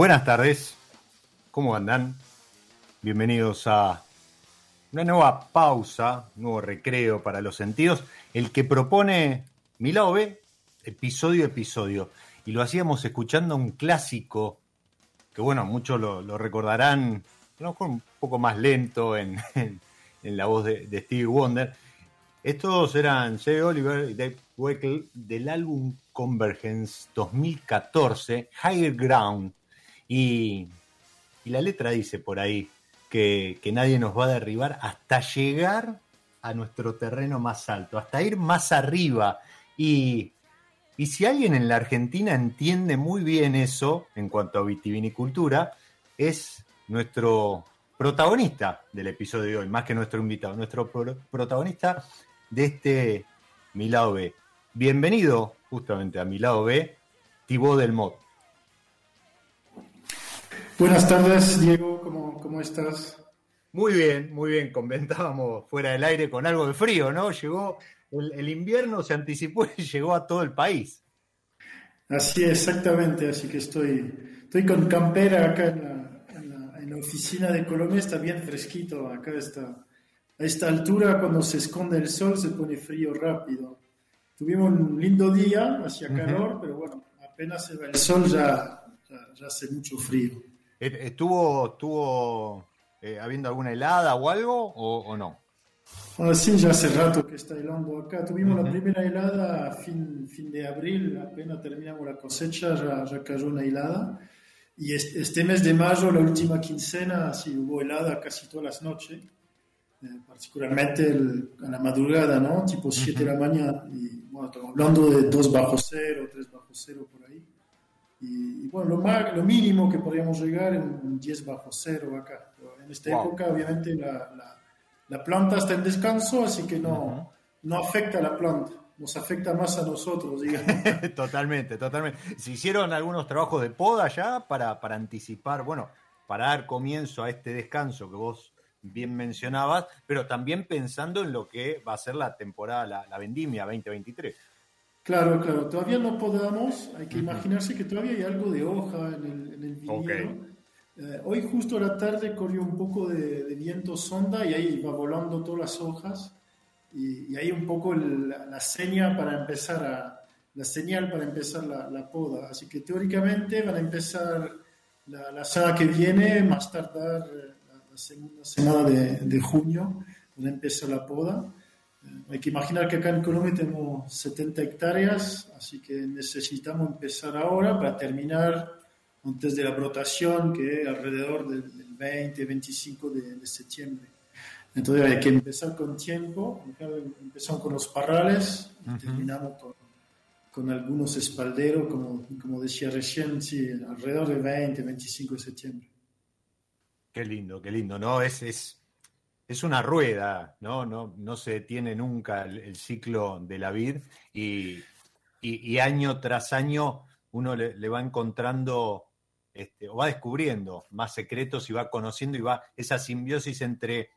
Buenas tardes, ¿cómo andan? Bienvenidos a una nueva pausa, un nuevo recreo para los sentidos, el que propone Milao B, episodio a episodio. Y lo hacíamos escuchando un clásico, que bueno, muchos lo, recordarán, a lo mejor un poco más lento en, en- en la voz de, de Stevie Wonder. Estos eran Jay Oliver y Dave Weckl del álbum Convergence 2014, Higher Ground. Y, la letra dice por ahí que, que nadie nos va a derribar hasta llegar a nuestro terreno más alto, hasta ir más arriba. Y, y si alguien en la Argentina entiende muy bien eso en cuanto a vitivinicultura, es nuestro protagonista del episodio de hoy, más que nuestro invitado, nuestro pro- protagonista de este Milao B. Bienvenido justamente a Milao B, Thibaut Delmot. Buenas tardes, Diego, ¿cómo, cómo estás? Muy bien, muy bien. Comentábamos fuera del aire con algo de frío, ¿no? Llegó el, el invierno, se anticipó y llegó a todo el país. Así exactamente, así que estoy, estoy con campera acá en la, en la- en la oficina de Colombia, está bien fresquito, acá está. A esta altura, cuando se esconde el sol, se pone frío rápido. Tuvimos un lindo día, hacía calor, pero bueno, apenas se va el sol ya, ya, ya hace mucho frío. Eh, ¿Estuvo, estuvo eh, habiendo alguna helada o algo o, o no? Ahora sí, ya hace rato que está helando acá. Tuvimos Ujú. la primera helada a fin, fin de abril, apenas terminamos la cosecha, ya, ya cayó una helada. Y este, este mes de mayo, la última quincena, sí hubo helada casi todas las noches, eh, particularmente el- a la madrugada, ¿no? Tipo 7 de la mañana. Y bueno, estamos hablando de 2 bajo cero, 3 bajo cero por ahí. Y, y bueno, lo, ma- lo mínimo que podríamos llegar es un 10 bajo cero acá. Pero en esta Wow. época, obviamente, la, la- la planta está en descanso, así que no, no afecta a la planta, nos afecta más a nosotros, digamos. totalmente, totalmente. Se hicieron algunos trabajos de poda ya para, para anticipar, bueno, para dar comienzo a este descanso que vos bien mencionabas, pero también pensando en lo que va a ser la temporada, la, la vendimia 2023. Claro, claro, todavía no podamos, hay que imaginarse que todavía hay algo de hoja en el, en el. Eh, hoy justo a la tarde corrió un poco de, de viento sonda y ahí va volando todas las hojas y, y ahí un poco el- la, la seña para empezar a, la señal para empezar la, la poda. Así que teóricamente van a empezar la, la semana que viene, más tardar eh, la, la segunda semana de, de junio, van a empezar la poda. Hay que imaginar que acá en Colombia tenemos 70 hectáreas, así que necesitamos empezar ahora para terminar antes de la brotación, que es alrededor del, del 20, 25 de, de septiembre. Entonces hay que empezar con tiempo, empezamos con los parrales y terminamos con, con algunos espalderos, como, como decía recién, sí, alrededor del 20, 25 de septiembre. Qué lindo, qué lindo, ¿no? Es, es, es una rueda, ¿no? No, no se detiene nunca el, ciclo de la vid y, año tras año uno le, le va encontrando este, o va descubriendo más secretos y va conociendo y va esa simbiosis entre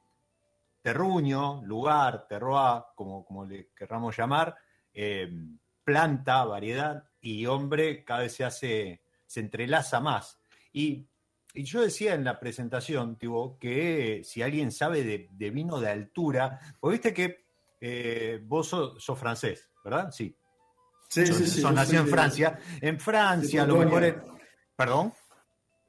terruño, lugar, terroir, como, como le querramos llamar, eh, planta, variedad y hombre cada vez se hace, se entrelaza más. Y, y yo decía en la presentación, tipo, que si alguien sabe de, de vino de altura, porque viste que eh, vos sos, sos francés, ¿verdad? Sí. Sí, sí, sí. sos soy en de- Francia. En Francia, a lo mejor. Es- Perdón.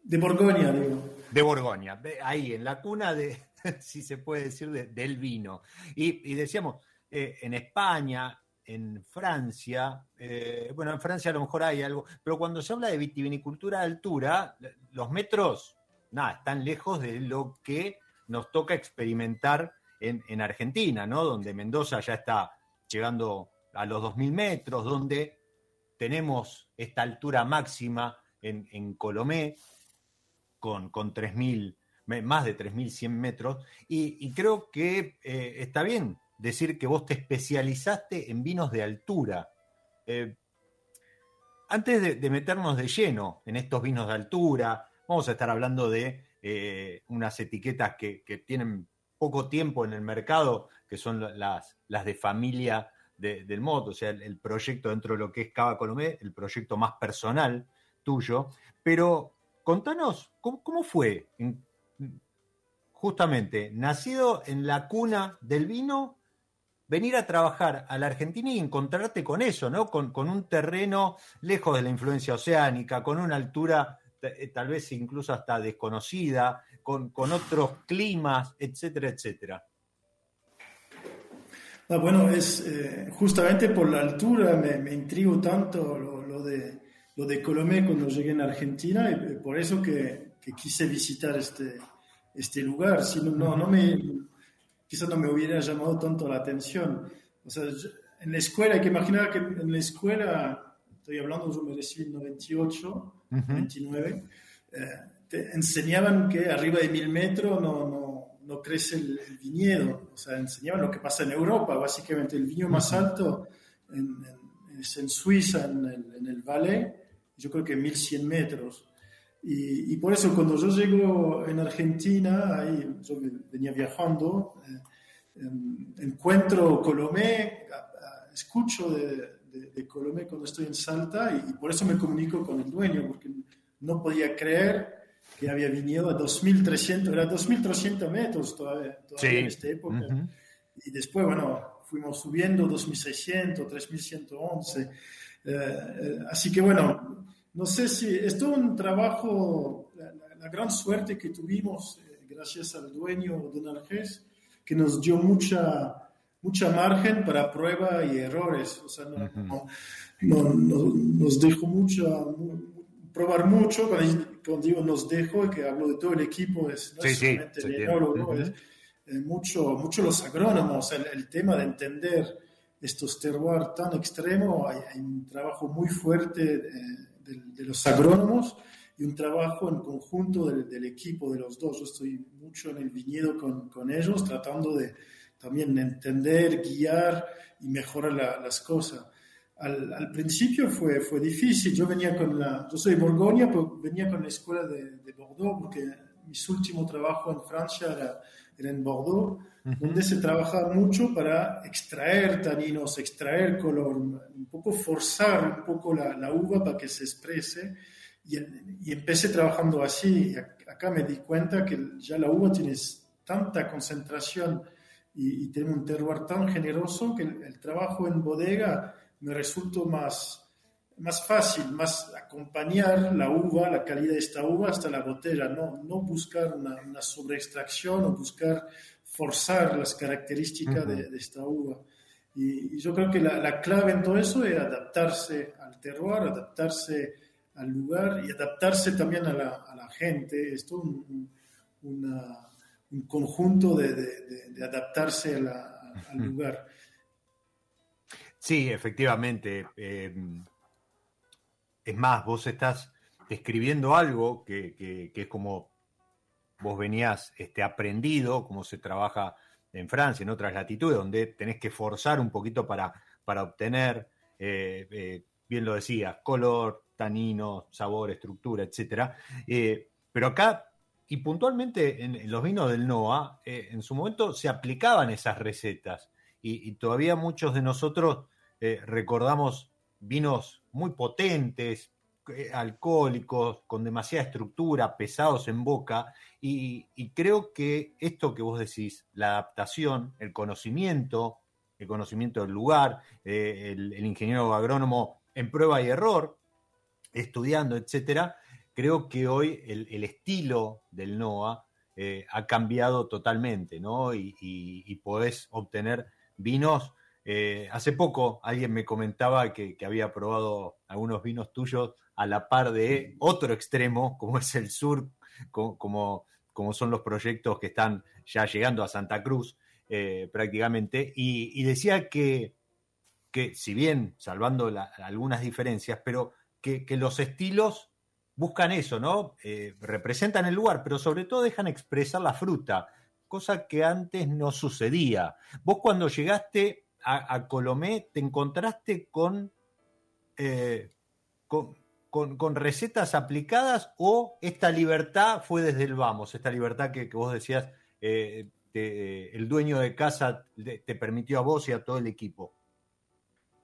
De Borgoña, digo. De Borgoña, ahí en la cuna de, si se puede decir, de- del vino. Y, y decíamos, eh, en España, en Francia, eh, bueno, en Francia a lo mejor hay algo, pero cuando se habla de vitivinicultura de altura, los metros, nada, están lejos de lo que nos toca experimentar en, en Argentina, ¿no? Donde Mendoza ya está llegando a los 2.000 metros, donde tenemos esta altura máxima en, en Colomé, con, con 3.000, me- más de 3.100 metros, y, y creo que eh, está bien decir que vos te especializaste en vinos de altura. Eh, antes de, meternos de lleno en estos vinos de altura, vamos a estar hablando de eh, unas etiquetas que, tienen poco tiempo en el mercado, que son la- las, las de familia de- del moto, o sea, el, proyecto dentro de lo que es Cava Colomé, el proyecto más personal tuyo, pero contanos, ¿cómo, fue? En- justamente, nacido en la cuna del vino, venir a trabajar a la Argentina y encontrarte con eso, ¿no? Con, con un terreno lejos de la influencia oceánica, con una altura t- tal vez incluso hasta desconocida, con, con otros climas, etcétera, etcétera. Ah, bueno, es eh, justamente por la altura me, me intrigo tanto lo, de, lo de Colomé cuando llegué en Argentina y eh, por eso que, quise visitar este, este lugar. Si no, no me, quizás no me hubiera llamado tanto la atención. O sea, en la escuela, hay que imaginar que en la escuela, estoy hablando, yo me recibí en 98, 99, eh, te enseñaban que arriba de mil metros no, no, no crece el, el viñedo. O sea, enseñaban lo que pasa en Europa. Básicamente, el viño más alto en- en- es en Suiza, en el, en el Valais, yo creo que 1100 metros. Y, y por eso, cuando yo llego en Argentina, ahí yo venía viajando, eh, encuentro Colomé, a- a- escucho de, de- de Colomé cuando estoy en Salta y, y por eso me comunico con el dueño, porque no podía creer que había viñedo a 2.300, era 2.300 metros todavía, todavía Sí. en esta época. Ujú. Y después, bueno, fuimos subiendo 2.600, 3.111. Eh, eh, así que, bueno, no sé si es todo un trabajo, la, la- la gran suerte que tuvimos, eh, gracias al dueño Don Algés, que nos dio mucha, mucha margen para prueba y errores. O sea, no, no- no- no- nos dejó mucha, mu- probar mucho. Cuando, cuando digo nos dejó, que hablo de todo el equipo, es, no Sí, es sí, solamente se el enólogo, Ujú. es, eh, mucho, mucho los agrónomos, el, el tema de entender estos terroirs tan extremos, hay, hay un trabajo muy fuerte eh, de, de los agrónomos y un trabajo en conjunto del, del equipo de los dos. Yo estoy mucho en el viñedo con, con ellos, tratando de también entender, guiar y mejorar la- las cosas. Al, al principio fue, fue difícil. Yo venía con la, yo soy de Borgoña, pero venía con la escuela de, de Bordeaux porque mi último trabajo en Francia era, era en Bordeaux, donde se trabajaba mucho para extraer taninos, extraer color, un poco forzar un poco la, la uva para que se exprese. Y, y empecé trabajando así. Y ac- acá me di cuenta que ya la uva tiene tanta concentración y, y tiene un terroir tan generoso que el, el trabajo en bodega me resultó más, más fácil, más acompañar la uva, la calidad de esta uva hasta la botella, no, no buscar una, una sobreextracción o buscar forzar las características de, de esta uva. Y, y yo creo que la, la clave en todo eso es adaptarse al terroir, adaptarse al lugar y adaptarse también a la, a la gente. Es todo un, un- una- un conjunto de, de- de- de adaptarse a la- al lugar. Sí, efectivamente. eh, es más, vos estás describiendo algo que, que- que es como vos venías este, aprendido, cómo se trabaja en Francia, en otras latitudes, donde tenés que forzar un poquito para, para obtener, eh, eh, bien lo decías, color, tanino, sabor, estructura, etcétera. Eh, pero acá, y puntualmente en, los vinos del NOA, en su momento se aplicaban esas recetas. Y, todavía muchos de nosotros recordamos vinos muy potentes, alcohólicos, con demasiada estructura, pesados en boca, y, creo que esto que vos decís, la adaptación, el conocimiento, el conocimiento del lugar, eh, el, ingeniero agrónomo en prueba y error, estudiando, etcétera, creo que hoy el, estilo del NOA eh, ha cambiado totalmente, ¿no? Y, y- podés obtener vinos. eh, hace poco alguien me comentaba que había probado algunos vinos tuyos a la par de otro extremo, como es el sur, co- como, como son los proyectos que están ya llegando a Santa Cruz eh, prácticamente, y, decía que, que si bien salvando algunas diferencias, pero que, que los estilos buscan eso, ¿no? Eh, representan el lugar, pero sobre todo dejan expresar la fruta, cosa que antes no sucedía. Vos cuando llegaste a, Colomé te encontraste con, eh, con, con- con recetas aplicadas o esta libertad fue desde el vamos, esta libertad que, que vos decías, eh, te- el dueño de casa te, permitió a vos y a todo el equipo.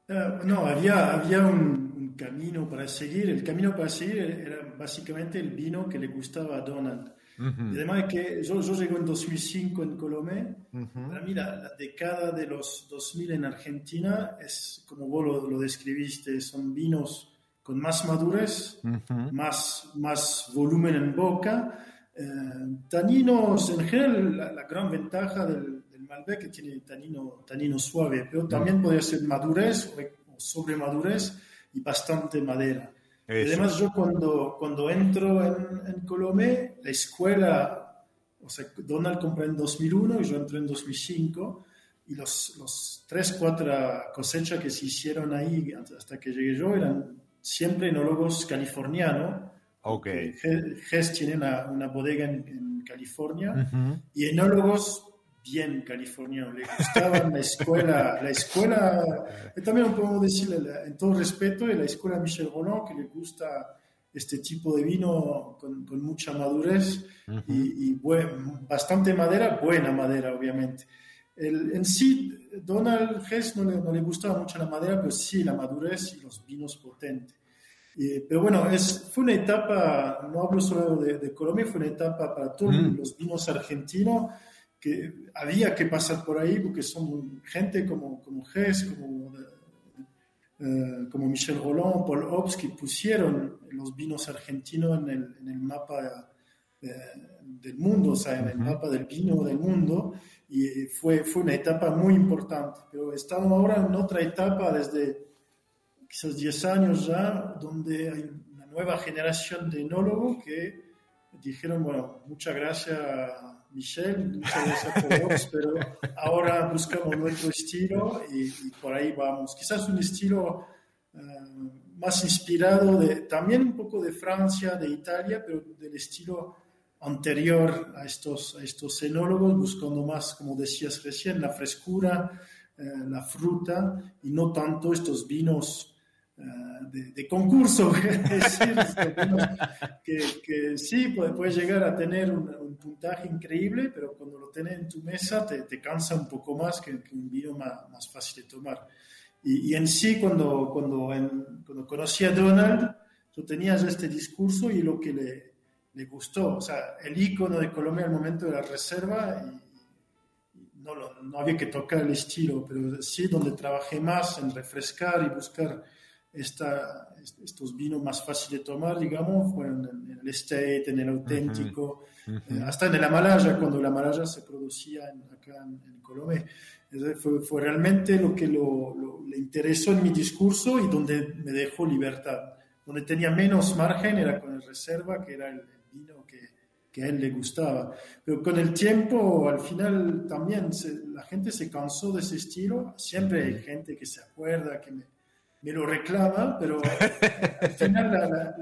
Eh, no, había, había un, un camino para seguir. El camino para seguir era básicamente el vino que le gustaba a Donald. Y además que yo, yo llego en 2005 en Colomé. ujú. Para mí la, la década de los 2000 en Argentina es, como vos lo, lo describiste, son vinos con más madurez, Ujú. más, más volumen en boca. Eh, taninos, en general, la, la gran ventaja del, del Malbec que tiene tanino, tanino suave, pero también podría ser madurez o, o sobremadurez y bastante madera. Eso. además yo cuando, cuando entro en, en Colomé, la escuela, o sea, Donald compró en 2001 y yo entré en 2005, y los, los tres, cuatro cosechas que se hicieron ahí hasta que llegué yo eran siempre enólogos californianos. Ok. Hess tiene una, una bodega en, en California Ujú. y enólogos bien californianos. Le gustaban la escuela, la escuela, y también podemos decirle en todo respeto, la escuela Michel Roland, que le gusta este tipo de vino con, con mucha madurez y, y buen- bastante madera, buena madera, obviamente. El- en sí, Donald Hess no le, no le gustaba mucho la madera, pero sí la madurez y los vinos potentes. Eh, pero bueno, es, fue una etapa, no hablo solo de, de Colombia, fue una etapa para todos Mm. los vinos argentinos que había que pasar por ahí porque son gente como, como Hess, como, eh, como Michel Roland, Paul Hobbs, que pusieron los vinos argentinos en el, en el mapa eh, del mundo, o sea, en el mapa del vino del mundo, y fue, fue una etapa muy importante. Pero estamos ahora en otra etapa desde quizás 10 años ya, donde hay una nueva generación de enólogos que dijeron, bueno, muchas gracias Michel, muchas gracias por vos, pero ahora buscamos nuestro estilo y, y por ahí vamos. Quizás un estilo ah, más inspirado de, también un poco de Francia, de Italia, pero del estilo anterior a estos, a estos enólogos, buscando más, como decías recién, la frescura, eh, la fruta y no tanto estos vinos eh, de, de concurso, decir, que, que sí, puede, puedes llegar a tener un, un puntaje increíble, pero cuando lo tienes en tu mesa te, te cansa un poco más que, que un vino más, más fácil de tomar. Y, y en sí, cuando, cuando, en- cuando conocí a Donald, yo tenía este discurso y lo que le, le gustó, o sea, el icono de Colombia al momento de la reserva, y, no, lo- no había que tocar el estilo, pero sí donde trabajé más en refrescar y buscar esta, est- estos vinos más fáciles de tomar, digamos, fueron en, el estate, en el auténtico, eh, hasta en el Amalaya, cuando el Amalaya se producía en- acá en, en Colombia. Fue, fue realmente lo que lo, lo- le interesó en mi discurso y donde me dejó libertad. Donde tenía menos margen era con el reserva, que era el vino que, que a él le gustaba. Pero con el tiempo, al final también se- la gente se cansó de ese estilo. Siempre hay gente que se acuerda, que me, me lo reclama, pero al final la- la-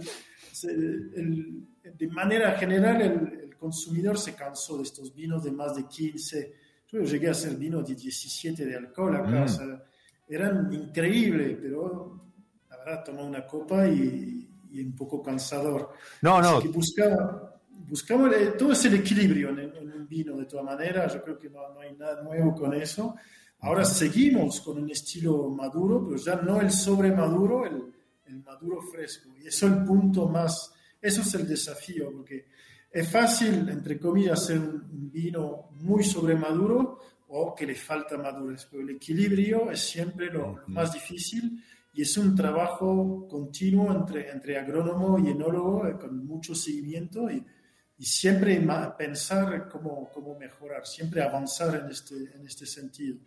se- el- de manera general el, el consumidor se cansó de estos vinos de más de 15. Yo llegué a hacer vino de 17 de alcohol acá, Mm. o sea, eran increíbles, pero la verdad tomé una copa y, y un poco cansador. No, no, Así que buscaba, buscaba todo es el equilibrio en, en un vino de todas maneras, yo creo que no, no hay nada nuevo con eso. Ahora seguimos con un estilo maduro, pero ya no el sobremaduro, el, el maduro fresco. Y eso es el punto más, eso es el desafío, porque es fácil, entre comillas, hacer un, un vino muy sobremaduro o que le falta madurez, pero el equilibrio es siempre lo, lo más difícil y es un trabajo continuo entre, entre agrónomo y enólogo eh, con mucho seguimiento y, y siempre pensar cómo, cómo mejorar, siempre avanzar en este, en este sentido.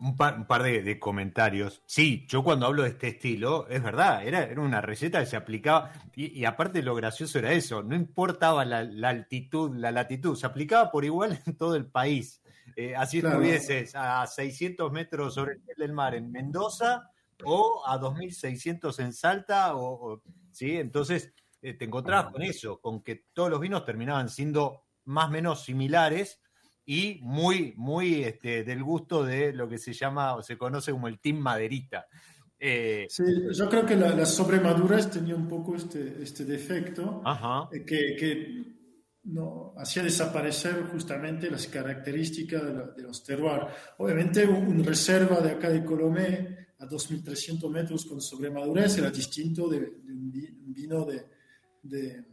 un par, un par de, de comentarios. Sí, yo cuando hablo de este estilo, es verdad, era, era una receta que se aplicaba, y, y aparte lo gracioso era eso, no importaba la, la altitud, la latitud, se aplicaba por igual en todo el país. Eh, así Claro. estuvieses a 600 metros sobre el del mar en Mendoza o a 2600 en Salta, o, o- ¿sí? Entonces eh, te encontrabas con eso, con que todos los vinos terminaban siendo más o menos similares y muy, muy este, del gusto de lo que se llama o se conoce como el Team Maderita. Eh, Sí, yo creo que la, la sobremadurez tenía un poco este, este defecto. ajá. que, que no, hacía desaparecer justamente las características de, la- de los terroirs. Obviamente, un, un reserva de acá de Colomé a 2.300 metros con sobremadurez era distinto de, de un, vi- un vino de, de,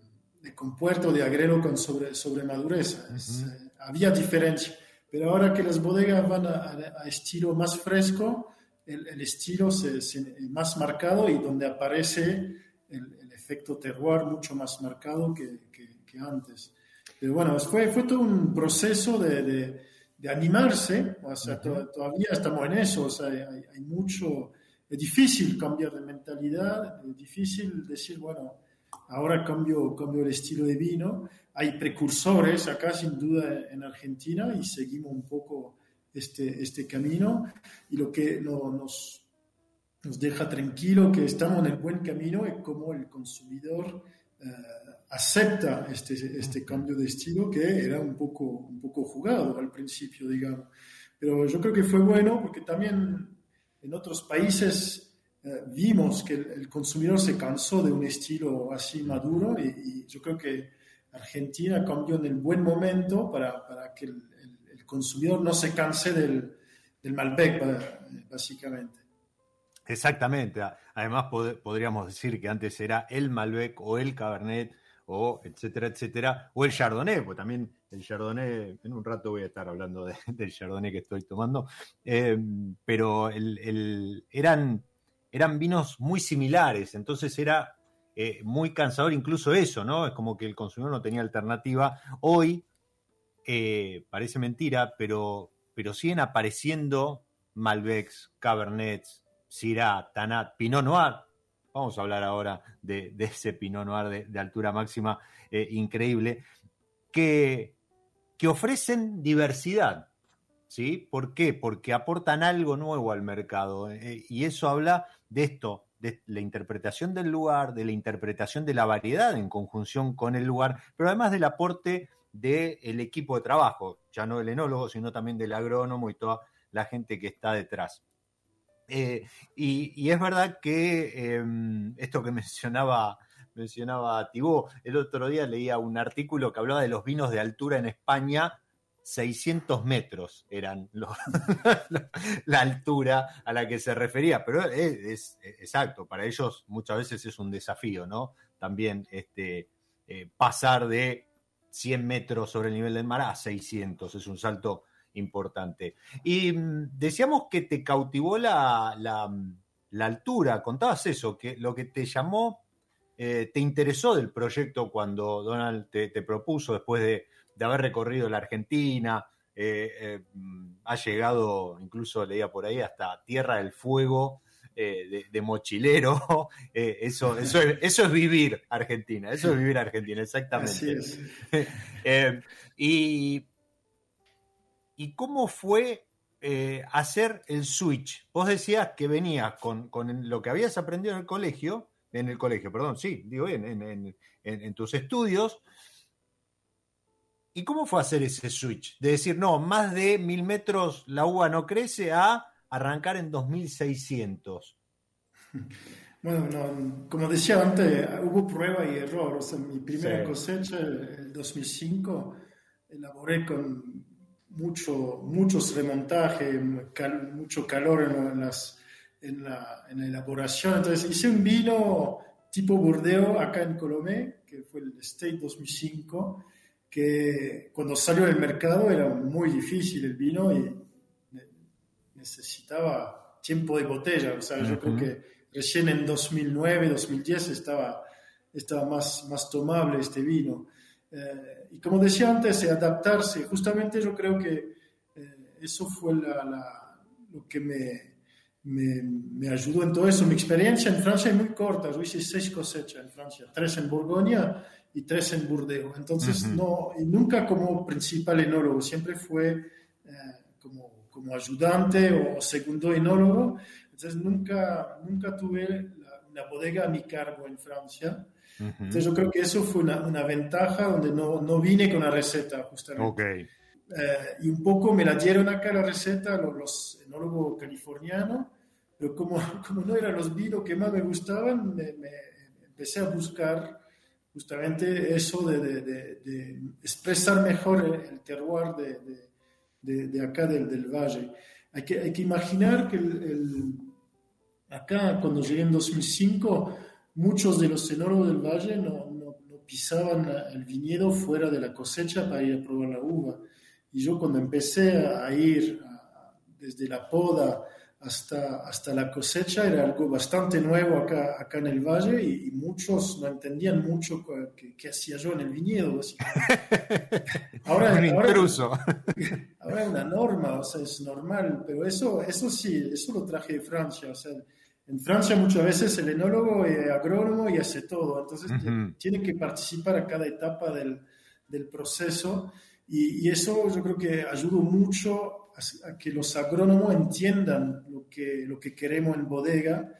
compuerto, de agrelo con sobre, sobremadurez. Es, eh, había diferencia. Pero ahora que las bodegas van a, a- a estilo más fresco, el, el estilo se, se- más marcado y donde aparece el, el efecto terroir mucho más marcado que, que- que antes. Pero bueno, fue, fue todo un proceso de, de- de animarse, o sea, to- todavía estamos en eso, o sea, hay, hay mucho, es difícil cambiar de mentalidad, es difícil decir, bueno, ahora cambio, cambio el estilo de vino, hay precursores acá sin duda en Argentina y seguimos un poco este, este camino y lo que no- nos, nos deja tranquilo que estamos en el buen camino y como el consumidor eh, acepta este, este cambio de estilo que era un poco, un poco jugado al principio, digamos. Pero yo creo que fue bueno porque también en otros países eh, vimos que el, consumidor se cansó de un estilo así maduro y, yo creo que Argentina cambió en el buen momento para, para que el, el- consumidor no se canse del, del Malbec, ba- básicamente. Exactamente. Además, pod- podríamos decir que antes era el Malbec o el Cabernet o etcétera, etcétera, o el Chardonnay, pues también el Chardonnay, en un rato voy a estar hablando de- del Chardonnay que estoy tomando, Eh, pero eran vinos muy similares, entonces era eh, muy cansador incluso eso, ¿no? Es como que el consumidor no tenía alternativa. Hoy eh, parece mentira, pero, pero siguen apareciendo Malbecs, Cabernets, Syrah, Tanat, Pinot Noir. Vamos a hablar ahora de, ese Pinot Noir de, altura máxima eh, increíble, que, que ofrecen diversidad. ¿sí? ¿Por qué? Porque aportan algo nuevo al mercado. eh, y eso habla de esto, de la interpretación del lugar, de la interpretación de la variedad en conjunción con el lugar, pero además del aporte del equipo de trabajo, ya no del enólogo, sino también del agrónomo y toda la gente que está detrás. Eh, y, es verdad que eh, esto que mencionaba, mencionaba Tibó, el otro día leía un artículo que hablaba de los vinos de altura en España, 600 metros eran la altura a la que se refería, pero es exacto, para ellos muchas veces es un desafío, ¿no? También este, eh, pasar de 100 metros sobre el nivel del mar a 600, es un salto importante. Y mm, decíamos que te cautivó la, la, la altura, contabas eso, que lo que te llamó, eh, te interesó del proyecto cuando Donald te, te propuso después de, de haber recorrido la Argentina, eh, eh, mm, ha llegado, incluso leía por ahí, hasta Tierra del Fuego. eh, de, de mochilero, eh, eso, eso, es, eso es vivir Argentina, eso es vivir Argentina, exactamente. Así es. Eh, y, ¿Y cómo fue eh, hacer el switch? Vos decías que venías con, con lo que habías aprendido en el colegio, en el colegio, perdón, sí, digo bien, en, en- en- en tus estudios. ¿Y cómo fue hacer ese switch? De decir, no, más de mil metros la uva no crece a arrancar en 2600. Bueno, no, como decía antes, hubo prueba y error. O sea, mi primera Sí. cosecha, el 2005, elaboré con mucho, muchos remontajes, cal- mucho calor en, las, en, la, en la elaboración. Entonces hice un vino tipo Bordeaux acá en Colomé, que fue el State 2005, que cuando salió al mercado era muy difícil el vino y ne- necesitaba tiempo de botella. O sea, yo creo que recién en 2009, 2010 estaba, estaba más, más tomable este vino. Eh, y como decía antes, eh, adaptarse, justamente yo creo que eh, eso fue la- la- lo que me, me, me ayudó en todo eso. Mi experiencia en Francia es muy corta, yo hice seis cosechas en Francia, tres en Borgoña y tres en Burdeos. Entonces, Ujú. no, y nunca como principal enólogo, siempre fue eh, como, como ayudante o segundo enólogo. Entonces, nunca, nunca tuve la- una bodega a mi cargo en Francia. Entonces yo creo que eso fue una, una ventaja donde no, no vine con la receta justamente. Ok. Eh, y un poco me la dieron acá la receta los, los enólogos californianos, pero como, como no eran los vinos que más me gustaban, me, me- empecé a buscar justamente eso de, de- de- de expresar mejor el, el terroir de, de- de- de acá del, del valle. Hay que, hay que imaginar que el- el- acá cuando llegué en 2005, muchos de los enólogos del valle no, no- no pisaban el viñedo fuera de la cosecha para ir a probar la uva. Y yo cuando empecé a ir desde la poda hasta, hasta la cosecha era algo bastante nuevo acá, acá en el valle y, y muchos no entendían mucho qué, hacía yo en el viñedo. Ahora, Un ahora- intruso. Ahora es una norma, o sea, es normal, pero eso, eso sí, eso lo traje de Francia. O sea, en Francia muchas veces el enólogo es agrónomo y hace todo, entonces Ujú. t- tiene que participar a cada etapa del, del proceso y, y eso yo creo que ayuda mucho a, a que los agrónomos entiendan lo que, lo que queremos en bodega.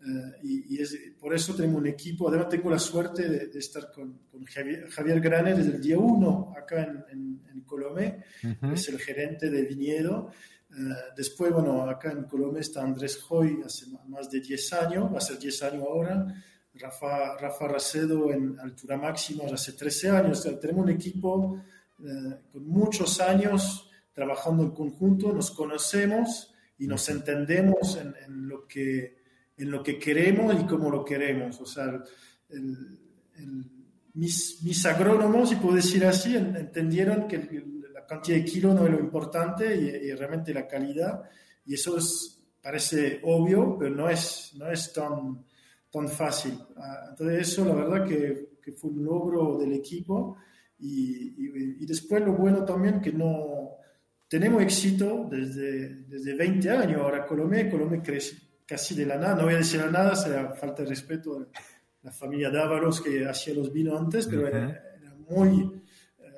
eh, y, y es, por eso tenemos un equipo, además tengo la suerte de, de estar con, con Javier, Javier Graner desde el día uno acá en, en, en Colomé, Ujú. es el gerente de viñedo. Eh, después, bueno, acá en Colombia está Andrés Hoy hace más de 10 años, va a ser 10 años ahora. Rafa, Rafa Racedo en altura máxima hace 13 años. O sea, tenemos un equipo con muchos años trabajando en conjunto, nos conocemos y nos entendemos en, en lo, que, en lo que queremos y cómo lo queremos. O sea, el- el- mis, mis agrónomos, si puedo decir así, en- entendieron que la cantidad de kilos no es lo importante y, y realmente la calidad. Y eso es, parece obvio, pero no es, no es tan, tan fácil. Ah, Entonces eso, la verdad que, que fue un logro del equipo. Y, y- y después lo bueno también que no tenemos éxito desde, desde 20 años. Ahora Colomé, Colomé crece casi de la nada. No voy a decir la nada, será falta de respeto a la familia Dávalos que hacía los vinos antes, pero Ujú. era, era muy, eh,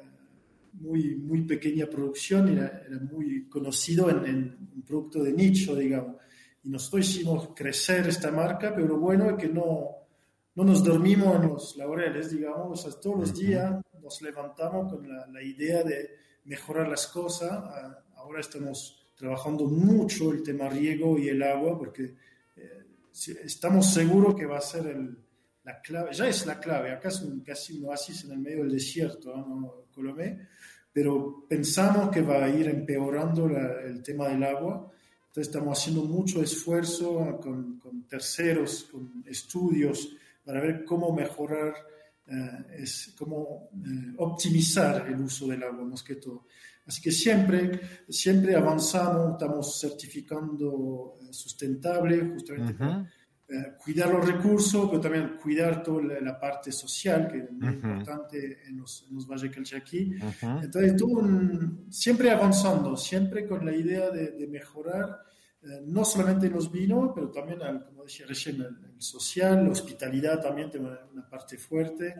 muy, muy pequeña producción, era, era muy conocido en, en un producto de nicho, digamos. Y nosotros hicimos crecer esta marca, pero lo bueno es que no, no nos dormimos en los laureles, digamos, o sea, todos los días nos levantamos con la, la idea de mejorar las cosas. Ah, Ahora estamos trabajando mucho el tema riego y el agua, porque eh, estamos seguros que va a ser el- la clave, ya es la clave, acá es un, casi un oasis en el medio del desierto, ¿no? Colomé, pero pensamos que va a ir empeorando la- el tema del agua. Entonces estamos haciendo mucho esfuerzo con, con terceros, con estudios, para ver cómo mejorar, es, cómo eh, optimizar el uso del agua, más que todo. Así que siempre, siempre avanzamos, estamos certificando eh, sustentable, justamente para eh, cuidar los recursos, pero también cuidar toda la, la parte social, que es muy Ujú. importante en los, en los Valles Calchaquí. Ujú. Entonces, todo un- siempre avanzando, siempre con la idea de, de mejorar, eh, no solamente en los vinos, pero también, al- como decía recién, el, el social, la hospitalidad también tiene una, una parte fuerte,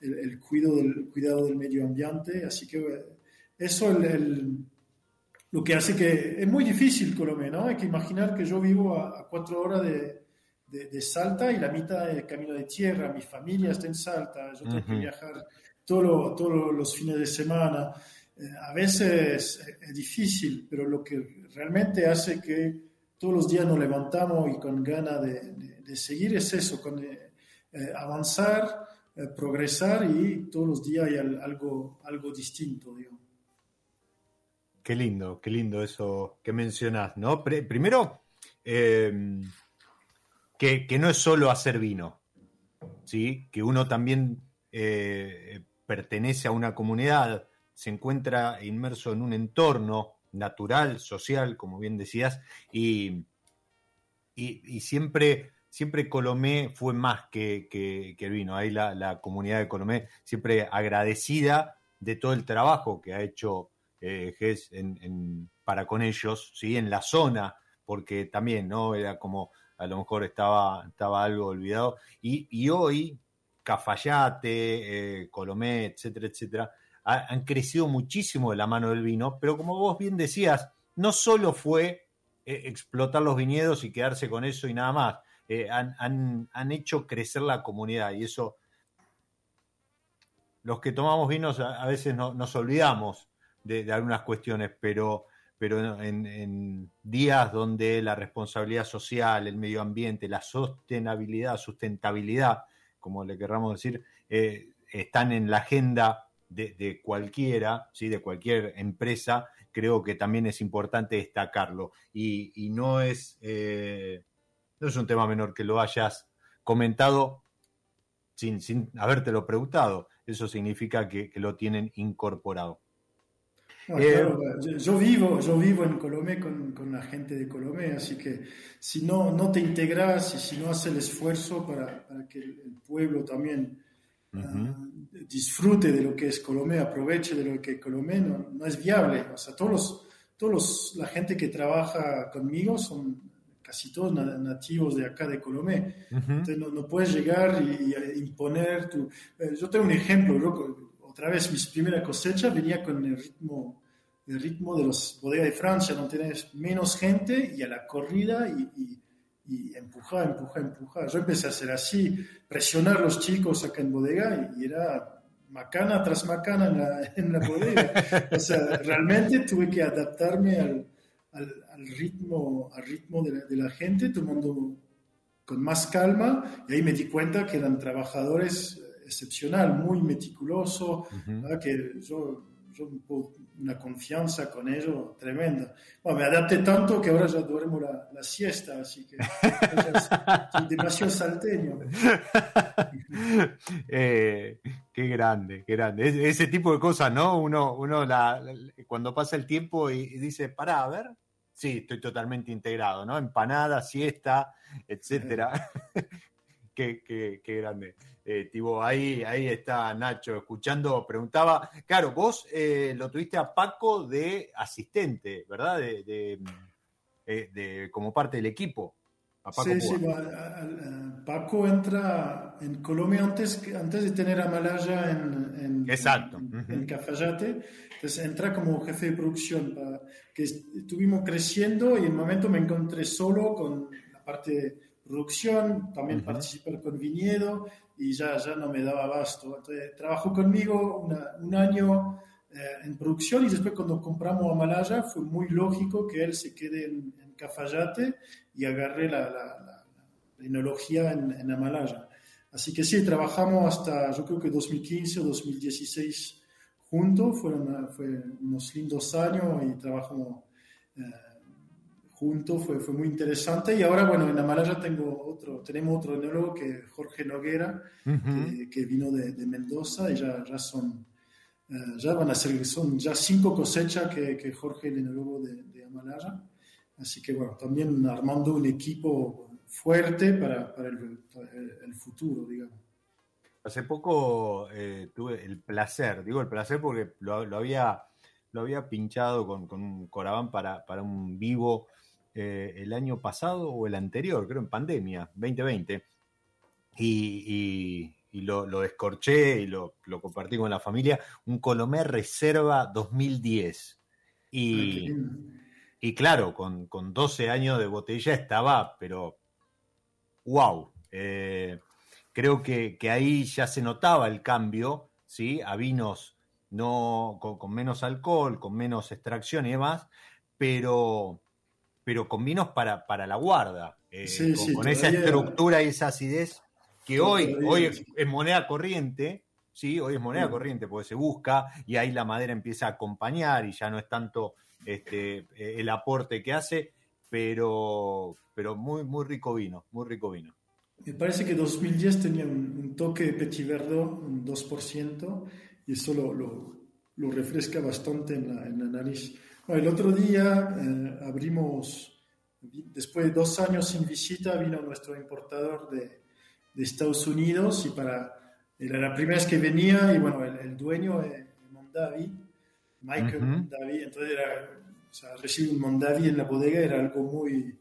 el, el cuidado, del, cuidado del medio ambiente. Así que eh, eso lo que hace que es muy difícil Colombia, ¿no? Hay que imaginar que yo vivo a, a cuatro horas de, de- de Salta y la mitad es camino de tierra, mi familia está en Salta, yo tengo que viajar todo todos los fines de semana. Eh, a veces es, es difícil, pero lo que realmente hace que todos los días nos levantamos y con ganas de, seguir es eso, eh, eh, avanzar, eh, progresar y todos los días hay al- algo, algo distinto, digo. Qué lindo, qué lindo eso que mencionás, ¿no? Primero, eh, que, que no es solo hacer vino, ¿sí? Que uno también pertenece a una comunidad, se encuentra inmerso en un entorno natural, social, como bien decías, y, y- siempre, siempre Colomé fue más que, que- el vino. Ahí la, la comunidad de Colomé siempre agradecida de todo el trabajo que ha hecho eh, en- para con ellos, ¿sí? en la zona, porque también no era como a lo mejor estaba, estaba algo olvidado. Y, y hoy, Cafayate, eh, Colomé, etcétera, etcétera, ha- han crecido muchísimo de la mano del vino, pero como vos bien decías, no solo fue eh, explotar los viñedos y quedarse con eso y nada más. Eh, han, han- han hecho crecer la comunidad y eso, los que tomamos vinos a, veces no- nos olvidamos de, algunas cuestiones, pero, pero en, en días donde la responsabilidad social, el medio ambiente, la sostenibilidad, sustentabilidad, como le querramos decir, eh, están en la agenda de, de cualquiera, ¿sí? de cualquier empresa, creo que también es importante destacarlo. Y, y no, es, eh, no es un tema menor que lo hayas comentado sin, sin habértelo preguntado. Eso significa que, que lo tienen incorporado. No, Eh, claro, yo, yo vivo, yo vivo en Colomé con, con la gente de Colomé, así que si no, no te integras y si no haces el esfuerzo para, para que el, el pueblo también ah, disfrute de lo que es Colomé, aproveche de lo que es Colomé, no, no es viable. O sea, todos los, todos los, la gente que trabaja conmigo son casi todos na- nativos de acá de Colomé. Entonces no, no puedes llegar y, y imponer tu... eh, Yo tengo un ejemplo, otra vez mis primeras cosechas venía con el ritmo, el ritmo de los bodegas de Francia, no tenés menos gente y a la corrida y, y, y empujar, empujar, empujar. Yo empecé a hacer así, presionar a los chicos acá en bodega y, era macana tras macana en la, en la bodega. O sea, realmente tuve que adaptarme al, al, al ritmo, al ritmo de la, de la gente, tomando con más calma y ahí me di cuenta que eran trabajadores excepcional, muy meticuloso, ¿verdad? que yo, una confianza con ellos tremenda. Bueno, me adapté tanto que ahora ya duermo la, la siesta, así que soy demasiado salteño. Eh, qué grande, qué grande. Es- ese tipo de cosas, ¿no? Uno, uno la, la- cuando pasa el tiempo y, y dice, pará, a ver. Sí, estoy totalmente integrado, ¿no? Empanada, siesta, etcétera. qué, qué- qué grande. Eh, Tibo, ahí, ahí está Nacho escuchando, preguntaba, claro, vos eh, lo tuviste a Paco de asistente, ¿verdad? De, de, eh, de- como parte del equipo. A Paco sí, sí, Paco entra en Colombia antes, antes de tener a Malaya en, en, Exacto. en, Ujú. en Cafayate. Entonces entra como jefe de producción. para- que est- estuvimos creciendo y en un momento me encontré solo con la parte de producción, también participar con viñedo y ya, ya no me daba abasto. Entonces trabajó conmigo una- un año eh, en producción y después cuando compramos a Malaya fue muy lógico que él se quede en, en Cafayate y agarre la, la, la- la enología en, en Amalaya. Así que sí, trabajamos hasta yo creo que 2015 o 2016 juntos, fueron fue unos lindos años y trabajamos eh, juntos, fue, fue muy interesante y ahora bueno, en Amalaya tengo otro, tenemos otro enólogo que es Jorge Noguera, que, que vino de, de Mendoza y ya, ya son eh, ya van a ser, son ya cinco cosechas que, que Jorge, el enólogo de, de Amalaya. Así que bueno, también armando un equipo fuerte para, para el, el futuro, digamos. Hace poco eh, tuve el placer, digo el placer porque lo, lo había, lo había pinchado con, con un Coraván para, para un vivo eh, el año pasado o el anterior, creo en pandemia, 2020. Y, y- y lo, lo descorché y lo, lo compartí con la familia. Un Colomé Reserva 2010. Ah, Y, lindo. y claro, con, con 12 años de botella estaba, pero wow. Eh, creo que, que ahí ya se notaba el cambio, ¿sí? A vinos no, con, con menos alcohol, con menos extracción y demás, pero, pero con vinos para, para la guarda, eh, Sí, con, sí, con esa estructura y esa acidez que hoy, Todavía- hoy es moneda corriente, sí, hoy es moneda corriente porque se busca y ahí la madera empieza a acompañar y ya no es tanto este, eh, el aporte que hace, pero, pero muy, muy rico vino, muy rico vino. Me parece que 2010 tenía un, un toque de Petit Verdot, un 2%, y eso lo, lo- lo refresca bastante en la, en la nariz. El otro día eh, abrimos, después de dos años sin visita, vino nuestro importador de, de Estados Unidos y para, era la primera vez que venía y bueno, el, el dueño de Mondavi, Michael Ujú. Mondavi, entonces era, o sea, recibir un Mondavi en la bodega era algo muy,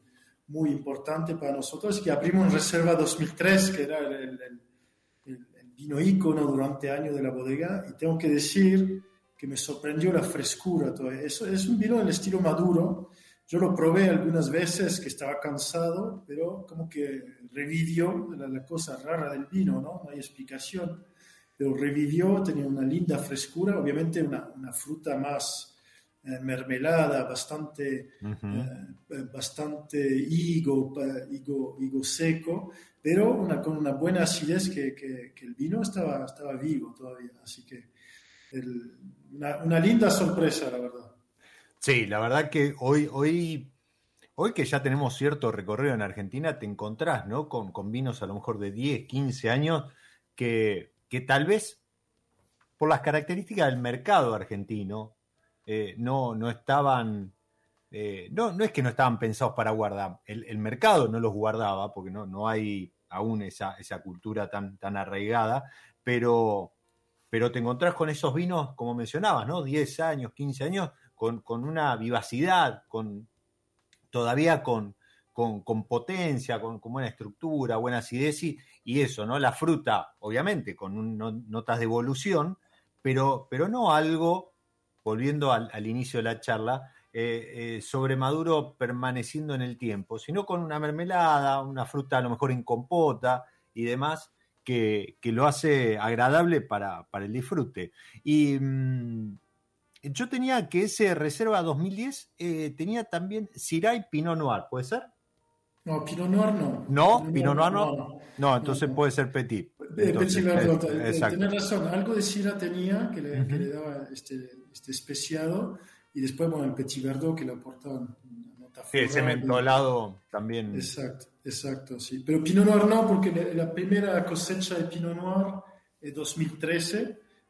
muy importante para nosotros, que abrimos en Reserva 2003, que era el- el- el vino ícono durante años de la bodega, y tengo que decir que me sorprendió la frescura. Todo eso es un vino del estilo maduro. Yo lo probé algunas veces que estaba cansado, pero como que revivió la, la cosa rara del vino, ¿no? No hay explicación, pero revivió, tenía una linda frescura, obviamente una, una fruta más eh, mermelada, bastante Ujú. eh, bastante higo, higo, higo seco, pero una, con una buena acidez que, que- que el vino estaba, estaba vivo todavía. Así que una linda sorpresa, la verdad. Sí, la verdad que hoy, hoy, hoy que ya tenemos cierto recorrido en Argentina, te encontrás, ¿no? Con, con vinos a lo mejor de 10, 15 años que, que tal vez por las características del mercado argentino eh, no, no estaban, eh, no, no es que no estaban pensados para guardar, el, el mercado no los guardaba porque no, no hay aún esa, esa cultura tan, tan arraigada, pero, pero te encontrás con esos vinos, como mencionabas, ¿no? 10 años, 15 años, con, con una vivacidad, con todavía con, con, con potencia, con, buena estructura, buena acidez y, eso, ¿no? La fruta, obviamente, con un- no- notas de evolución, pero, pero no algo, volviendo al, al inicio de la charla, eh, eh, sobre maduro permaneciendo en el tiempo, sino con una mermelada, una fruta a lo mejor en compota y demás, que, que lo hace agradable para, para el disfrute. Y mm, yo tenía que ese Reserva 2010 eh, tenía también Syrah Pinot Noir, ¿puede ser? No, Pinot Noir no. No, Pinot Noir no. No, entonces no. puede ser Petit. Eh, Entonces, eh, exacto. tenés razón, algo de Syrah tenía que le, que Ujú. le daba este, este especiado y después, bueno, el Petit Verdot que le aportaba una nota Sí, ese mentolado también. Exacto, exacto, sí. Pero Pinot Noir no, porque la, primera cosecha de Pinot Noir es 2013,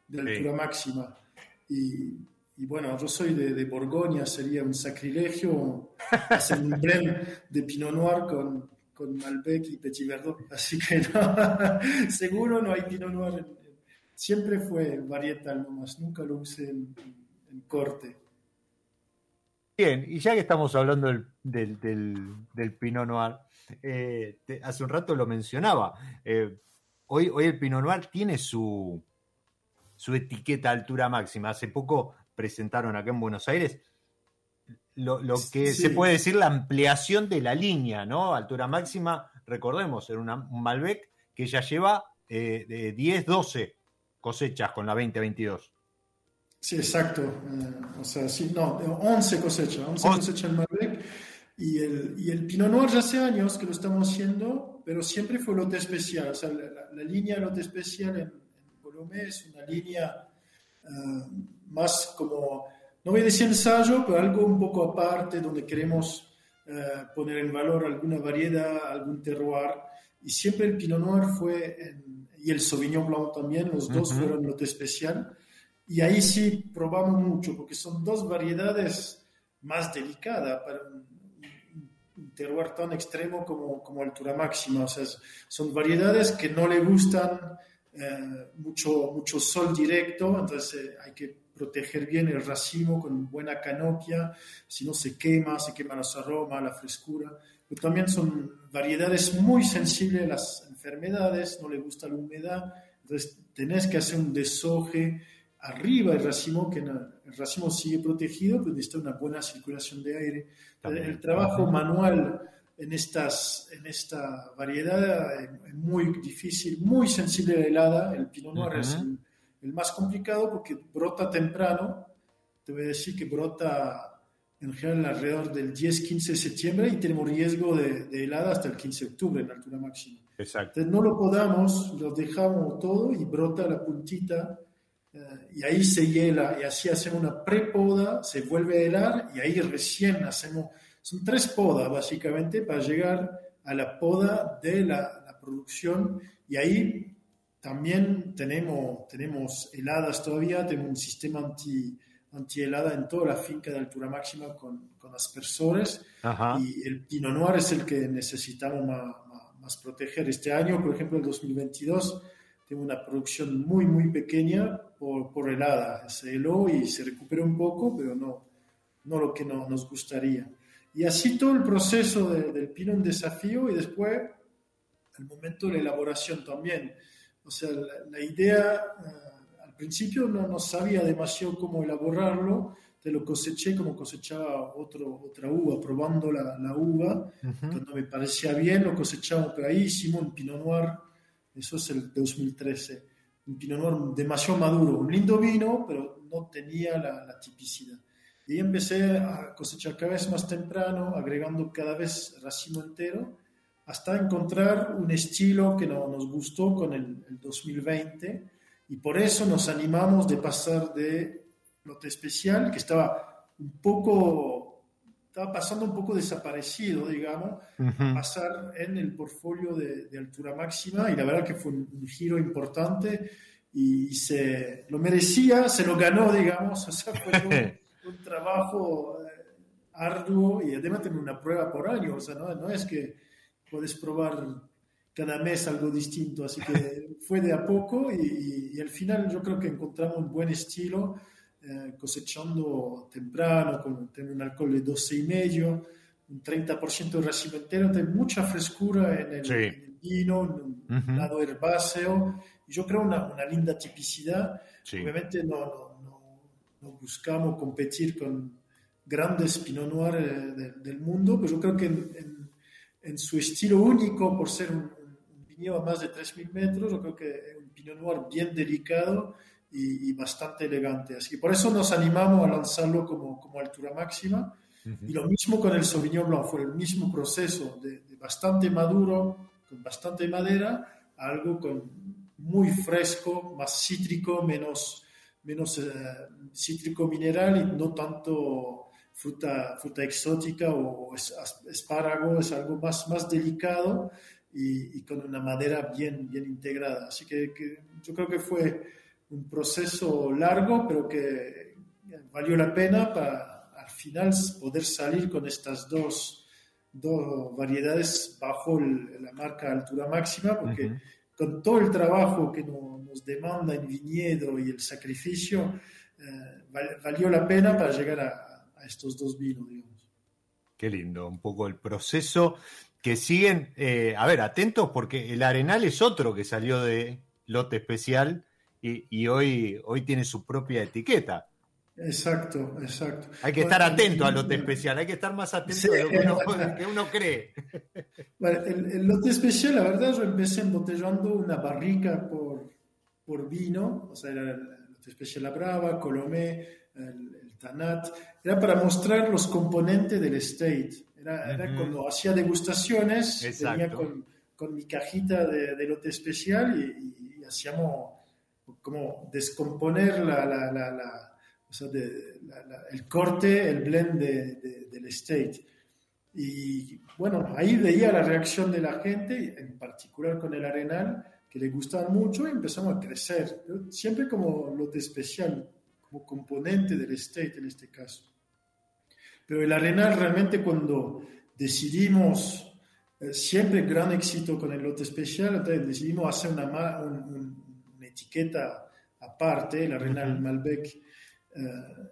de Sí. altura máxima. Y, y bueno, yo soy de, de Borgoña, sería un sacrilegio hacer un blend de Pinot Noir con, con Malbec y Petit Verdot. Así que no, seguro no hay Pinot Noir. siempre fue varietal nomás, nunca lo usé en, en corte. Bien, y ya que estamos hablando del, del, del- del Pinot Noir, eh, te- hace un rato lo mencionaba. eh, hoy, hoy el Pinot Noir tiene su, su etiqueta altura máxima. Hace poco presentaron acá en Buenos Aires lo, lo que Sí. se puede decir la ampliación de la línea, ¿no? Altura máxima, recordemos, era una- un Malbec que ya lleva eh, de 10, 12 cosechas con la 2022. Sí, exacto. Eh, o sea, sí, no, 11 cosechas, 11 On- cosechas en Malbec. Y el, y el Pinot Noir ya hace años que lo estamos haciendo, pero siempre fue lote especial. O sea, la, la- la línea lote especial en, en Bolomé es una línea eh, más como, no voy a decir ensayo, pero algo un poco aparte, donde queremos eh, poner en valor alguna variedad, algún terroir. Y siempre el Pinot Noir fue, en- y el Sauvignon Blanc también, los dos Ujú. fueron lote especial. Y ahí sí probamos mucho, porque son dos variedades más delicadas para un, un- terroir tan extremo como, como altura máxima. O sea, son variedades que no le gustan eh, mucho, mucho sol directo, entonces eh, hay que proteger bien el racimo con buena canopia, si no se quema, se queman los aromas, la frescura. Pero también son variedades muy sensibles a las enfermedades, no le gusta la humedad, entonces tenés que hacer un deshoje arriba el racimo, que el racimo sigue protegido, pero necesita una buena circulación de aire. También. El, trabajo manual en, estas, en esta variedad es es muy difícil, muy sensible a la helada. El Pinot Noir es el, el más complicado porque brota temprano. Te voy a decir que brota en general alrededor del 10-15 de septiembre y tenemos riesgo de, de helada hasta el 15 de octubre en altura máxima. Exacto. Entonces no lo podamos, lo dejamos todo y brota la puntita eh, y ahí se hiela y así hacemos una prepoda, se vuelve a helar y ahí recién hacemos, son tres podas básicamente para llegar a la poda de la, la producción y ahí también tenemos, tenemos heladas todavía, tenemos un sistema anti, anti-helada en toda la finca de altura máxima con, con aspersores Ajá. y el Pinot Noir es el que necesitamos más, más- más proteger. Este año, por ejemplo, el 2022, tengo una producción muy, muy pequeña por, por helada. Se heló y se recuperó un poco, pero no, no lo que no- nos gustaría. Y así todo el proceso de- del Pinot un desafío y después el momento de la elaboración también. O sea, la, la idea, eh, al principio no, no sabía demasiado cómo elaborarlo, te lo coseché como cosechaba otro, otra uva, probando la, la uva, cuando me parecía bien lo cosechamos, pero ahí hicimos un Pinot Noir, eso es el 2013, un Pinot Noir demasiado maduro, un lindo vino, pero no tenía la, la tipicidad. Y empecé a cosechar cada vez más temprano, agregando cada vez racimo entero, hasta encontrar un estilo que no- nos gustó con el, el 2020 y por eso nos animamos de pasar de lote especial, que estaba un poco, estaba pasando un poco desaparecido, digamos, a pasar en el portfolio de, de altura máxima y la verdad que fue un, un giro importante y, se lo merecía, se lo ganó, digamos, o sea, fue un, un trabajo eh, arduo y además tener una prueba por año, o sea, no, no es que puedes probar cada mes algo distinto, así que fue de a poco y, y- y al final yo creo que encontramos un buen estilo eh, cosechando temprano, con tener un alcohol de 12 y medio, un 30% de racimo entero, tener mucha frescura en el, Sí. en el vino, en un Ujú. lado herbáceo, y yo creo una, una linda tipicidad. Sí. Obviamente no, no, no, no buscamos competir con grandes Pinot Noir eh, de- del mundo, pero yo creo que en, en- en su estilo único, por ser un, un- un viñedo a más de 3.000 metros, yo creo que es un Pinot Noir bien delicado y, y bastante elegante. Así que por eso nos animamos a lanzarlo como, como altura máxima. Y lo mismo con el Sauvignon Blanc, fue el mismo proceso de, de bastante maduro, con bastante madera, a algo con muy fresco, más cítrico, menos, menos eh, cítrico mineral y no tanto fruta, fruta exótica o, espárrago, es algo más, más delicado y, y con una madera bien, bien integrada. Así que, que yo creo que fue un proceso largo, pero que valió la pena para al final poder salir con estas dos, dos variedades bajo el- la marca altura máxima, porque Ujú. con todo el trabajo que no- nos demanda el viñedo y el sacrificio, eh, val- valió la pena para llegar a, a estos dos vinos, digamos. Qué lindo, un poco el proceso que siguen. eh, a ver, atentos porque el Arenal es otro que salió de lote especial y, y hoy, hoy tiene su propia etiqueta. Exacto, exacto. Hay que Bueno, estar atento al lote especial, hay que estar más atento Sí. de lo que uno, que uno cree. Bueno, el, el lote especial, la verdad, yo empecé embotellando una barrica por, por vino, o sea, era el lote especial La Brava, Colomé, el, el Tanat, era para mostrar los componentes del estate. Era, era Ujú. cuando hacía degustaciones, Exacto. venía con, con mi cajita de, de lote especial y, y hacíamos como descomponer la, la- la- o sea, de- el corte, el blend de- de- del estate. Y bueno, ahí veía la reacción de la gente, en particular con el arenal, que le gustaba mucho y empezamos a crecer. Pero Siempre como lote especial, como componente del estate en este caso. Pero el arenal realmente cuando decidimos, eh, siempre gran éxito con el lote especial, entonces decidimos hacer una, un- un- etiqueta aparte, el arenal Malbec. Eh,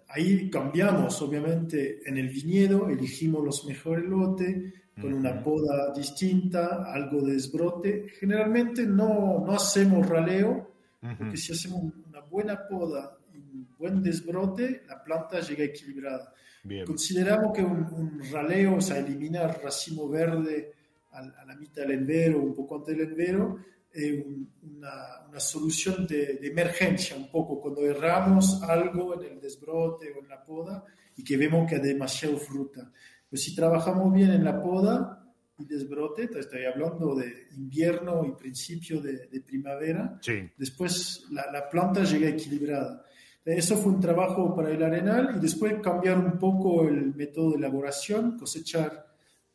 ahí cambiamos, obviamente, en el viñedo, elegimos los mejores lotes, con una poda distinta, algo de esbrote. Generalmente no, no hacemos raleo, porque si hacemos una buena poda y un buen desbrote, la planta llega equilibrada. Bien. Consideramos que un, un raleo, o sea, eliminar racimo verde al- a, la mitad del envero, un poco antes del envero, un- una, una solución de, de emergencia, un poco cuando erramos algo en el desbrote o en la poda y que vemos que hay demasiado fruta. Pero si trabajamos bien en la poda y desbrote, estoy hablando de invierno y principio de, de primavera, Sí. después la, la planta llega equilibrada. Eso fue un trabajo para el arenal y después cambiar un poco el método de elaboración, cosechar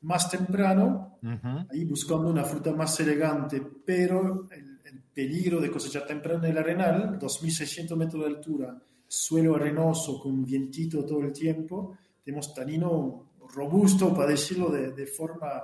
más temprano, Ujú. ahí buscando una fruta más elegante, pero el, el peligro de cosechar temprano en el arenal, 2.600 metros de altura, suelo arenoso con vientito todo el tiempo, tenemos tanino robusto, para decirlo de, de forma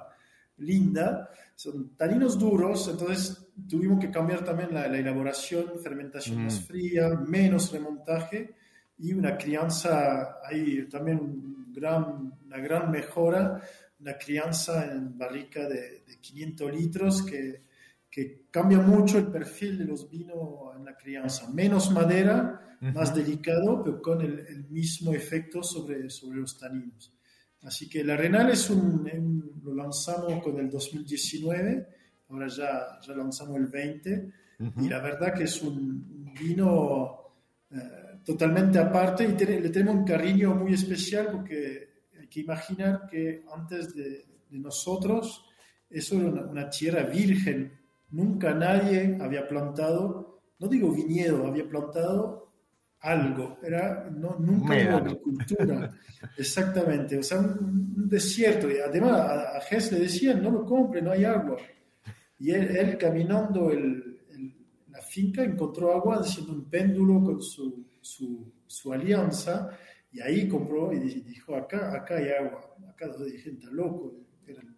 linda, son taninos duros, entonces tuvimos que cambiar también la, la elaboración, fermentación Mm. más fría, menos remontaje y una crianza, hay también un gran, una gran mejora, una crianza en barrica de, de 500 litros que, que cambia mucho el perfil de los vinos en la crianza. Menos madera, más delicado, pero con el, el mismo efecto sobre, sobre los taninos. Así que el Arenal es un, un- lo lanzamos con el 2019, ahora ya, ya lanzamos el 20, y la verdad que es un, un vino eh, totalmente aparte y le tenemos un cariño muy especial porque que imaginar que antes de, de nosotros eso era una, una tierra virgen, nunca nadie había plantado, no digo viñedo, había plantado algo, era no, nunca hubo agricultura, exactamente, o sea, un, un desierto, y además a, a Ges le decían, no lo compre, no hay agua, y él, él caminando el, el- la finca encontró agua haciendo un péndulo con su, su, su alianza, y ahí compró y di- dijo, acá, acá hay agua, acá dije, está loco, era el,